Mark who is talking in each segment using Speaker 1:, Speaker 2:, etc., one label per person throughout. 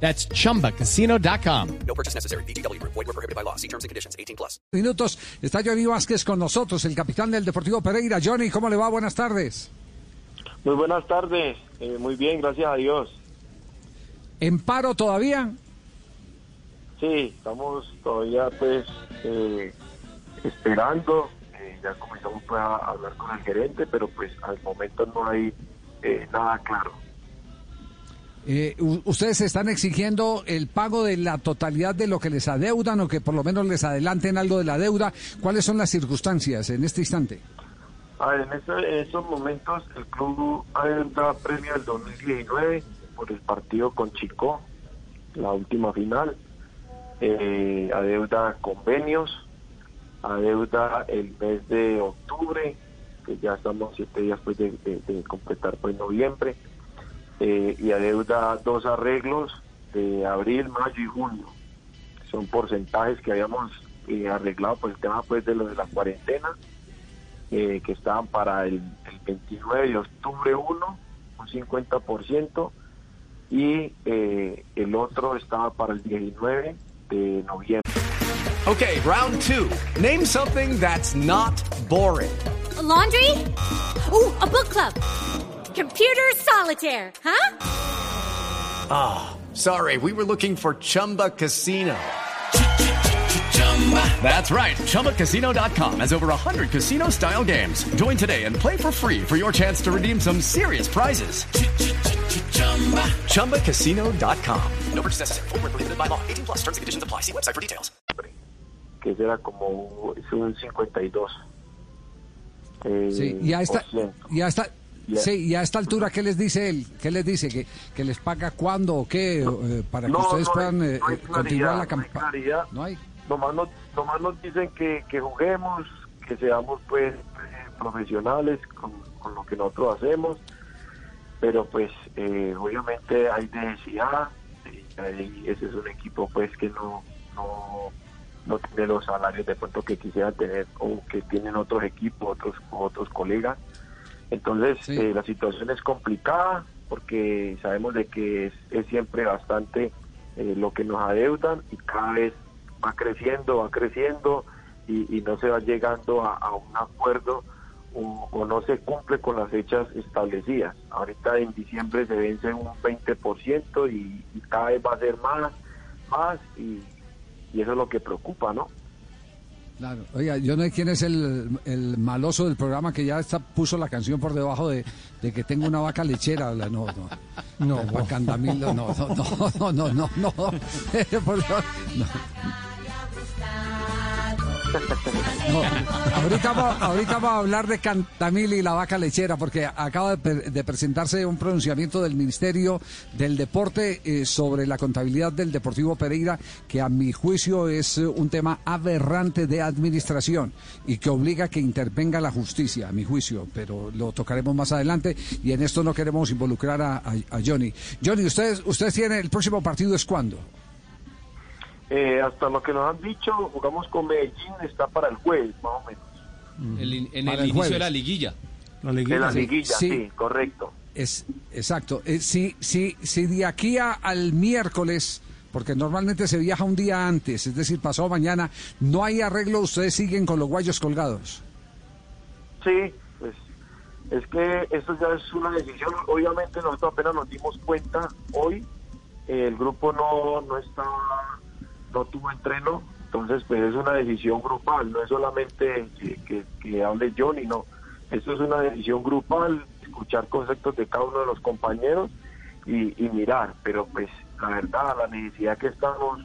Speaker 1: That's chumbacasino.com.
Speaker 2: No purchase necessary. BGW. Void were prohibited by law. See terms and conditions. 18 plus.
Speaker 3: minutos. Está Johnny Vázquez con nosotros, el capitán del Deportivo Pereira. Johnny, ¿cómo le va? Buenas tardes.
Speaker 4: Muy buenas tardes, Eh, muy bien, gracias a Dios.
Speaker 3: ¿En paro todavía?
Speaker 4: Sí, estamos todavía pues eh, esperando, Eh, ya comenzamos pues, a hablar con el gerente, pero pues al momento no hay eh, nada claro.
Speaker 3: Eh, ¿Ustedes están exigiendo el pago de la totalidad de lo que les adeudan o que por lo menos les adelanten algo de la deuda? ¿Cuáles son las circunstancias en este instante?
Speaker 4: A ver, en, este- en estos momentos el club adeuda premio del 2019 por el partido con Chico, la última final, eh, adeuda convenios, adeuda el mes de octubre, que ya estamos siete días pues de, de- de completar pues noviembre, eh, y adeuda dos arreglos de abril, mayo y junio. Son porcentajes que habíamos eh, arreglado por el tema pues de lo de la cuarentena eh, que estaban para el, el 29 de octubre uno, un 50%, y eh, el otro estaba para el 19 de noviembre.
Speaker 5: Okay, round two. Name something that's not boring.
Speaker 6: A laundry? Ooh, a book club. Computer solitaire, huh?
Speaker 5: Ah, sorry, we were looking for Chumba Casino. That's right. ChumbaCasino.com has over 100 casino style games. Join today and play for free for your chance to redeem some serious prizes. ChumbaCasino.com.
Speaker 2: No purchase necessary. Void were prohibited by law. 18 plus. Terms and conditions apply. See website for details.
Speaker 4: que era como es un 52. Eh,
Speaker 3: Sí, y a esta,
Speaker 4: por
Speaker 3: y sí, y a esta altura, ¿qué les dice él? ¿Qué les dice? ¿Que, que les paga cuándo o qué? eh, para que ustedes
Speaker 4: no hay-
Speaker 3: puedan eh,
Speaker 4: no hay
Speaker 3: eh, continuar
Speaker 4: claridad,
Speaker 3: la campaña.
Speaker 4: claridad.
Speaker 3: No hay.
Speaker 4: Nomás nos, nomás nos dicen que, que juguemos, que seamos pues eh, profesionales con, con lo que nosotros hacemos, pero pues eh, obviamente hay necesidad, hay- ese es un equipo pues que no, no, no tiene los salarios de pronto que quisiera tener o que tienen otros equipos, otros, otros colegas. Entonces
Speaker 3: Sí.
Speaker 4: eh, la situación es complicada porque sabemos de que es, es siempre bastante eh, lo que nos adeudan y cada vez va creciendo, va creciendo y, y no se va llegando a, a un acuerdo o, o no se cumple con las fechas establecidas. Ahorita en diciembre se vence un 20% y, y cada vez va a ser más, más y, y eso es lo que preocupa, ¿no?
Speaker 3: Claro. Oiga, yo no sé quién es el, el maloso del programa que ya está, puso la canción por debajo de, de que tengo una vaca lechera. No, no. No, no, no, no, no, no, no, no. No. Ahorita, ahorita vamos a hablar de Cantamil y la vaca lechera, porque acaba de, pre- de presentarse un pronunciamiento del Ministerio del Deporte eh, sobre la contabilidad del Deportivo Pereira, que a mi juicio es eh, un tema aberrante de administración y que obliga a que intervenga la justicia, a mi juicio, pero lo tocaremos más adelante y en esto no queremos involucrar a, a- a Johnny. Johnny, ustedes, ustedes tienen el próximo partido es cuándo?
Speaker 4: Eh, hasta lo que nos han dicho, jugamos con Medellín, está para el jueves, más o menos.
Speaker 7: El en el,
Speaker 3: el
Speaker 7: inicio de la liguilla.
Speaker 4: De la
Speaker 3: sí,
Speaker 4: liguilla,
Speaker 3: sí.
Speaker 4: sí, correcto.
Speaker 3: Es exacto. Eh, si, si, si de aquí a- al miércoles, porque normalmente se viaja un día antes, es decir, pasado mañana, no hay arreglo, ustedes siguen con los guayos colgados.
Speaker 4: Sí, pues es que esto ya es una decisión. Obviamente nosotros apenas nos dimos cuenta hoy, eh, el grupo no, no está, no tuvo entreno, entonces pues es una decisión grupal, no es solamente que, que, que hable Johnny, no. Esto es una decisión grupal, escuchar conceptos de cada uno de los compañeros y, mirar, pero pues la verdad, la necesidad que estamos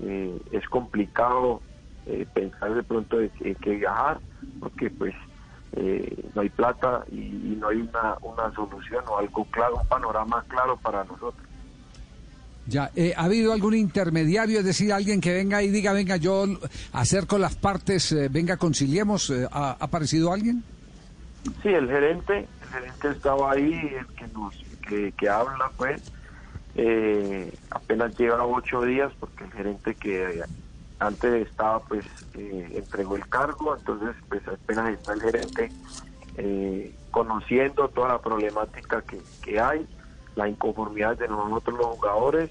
Speaker 4: eh, es complicado eh, pensar de pronto de que, viajar, porque pues eh, no hay plata y, y no hay una, una solución o algo claro, un panorama claro para nosotros.
Speaker 3: Ya, eh, ¿ha habido algún intermediario, es decir, alguien que venga y diga, venga, yo acerco las partes, eh, venga, conciliemos? eh, ¿ha, aparecido alguien?
Speaker 4: Sí, el gerente, el gerente estaba ahí, el que nos, que, habla, pues, eh, apenas lleva ocho días, porque el gerente que antes estaba, pues, entregó el cargo, entonces, pues, apenas está el gerente conociendo toda la problemática que, que hay, la inconformidad de nosotros los jugadores,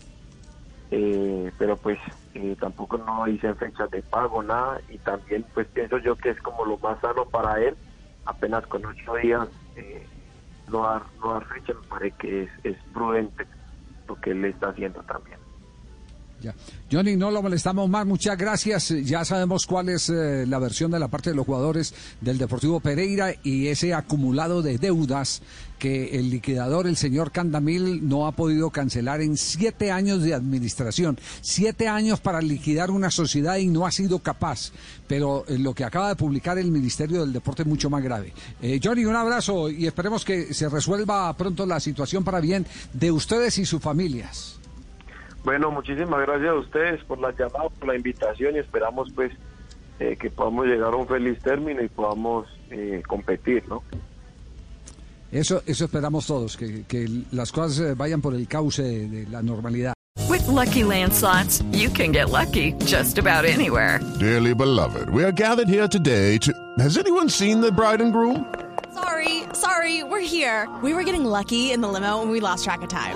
Speaker 4: eh, pero pues eh, tampoco no dicen fechas de pago, nada, y también pues pienso yo que es como lo más sano para él, apenas con ocho días eh, no, dar, no dar fecha, me parece que es, es prudente lo que él está haciendo también.
Speaker 3: Ya. Johnny, no lo molestamos más, muchas gracias. Ya sabemos cuál es eh, la versión de la parte de los jugadores del Deportivo Pereira y ese acumulado de deudas que el liquidador, el señor Candamil, no ha podido cancelar en siete años de administración. Siete años para liquidar una sociedad y no ha sido capaz. Pero eh, lo que acaba de publicar el Ministerio del Deporte es mucho más grave. Eh, Johnny, un abrazo y esperemos que se resuelva pronto la situación para bien de ustedes y sus familias.
Speaker 4: Bueno, muchísimas gracias a ustedes por la llamada, por la invitación y esperamos pues eh, que podamos llegar a un feliz término y podamos eh, competir, ¿no?
Speaker 3: Eso, eso esperamos todos, que, que las cosas eh, vayan por el cauce de, de la normalidad.
Speaker 7: With Lucky Land slots, you can get lucky just about anywhere.
Speaker 8: Dearly beloved, we are gathered here today to. Has anyone seen the bride and groom?
Speaker 9: Sorry, sorry, we're here. We were getting lucky in the limo and we lost track of time.